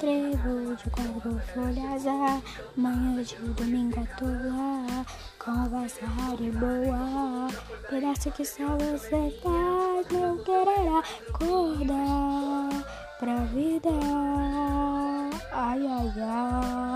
trevo de quatro folhas, a manhã de domingo à toa, conversa rara é e boa, pedaço que só você faz, não querer acordar pra vida, ai ai ai.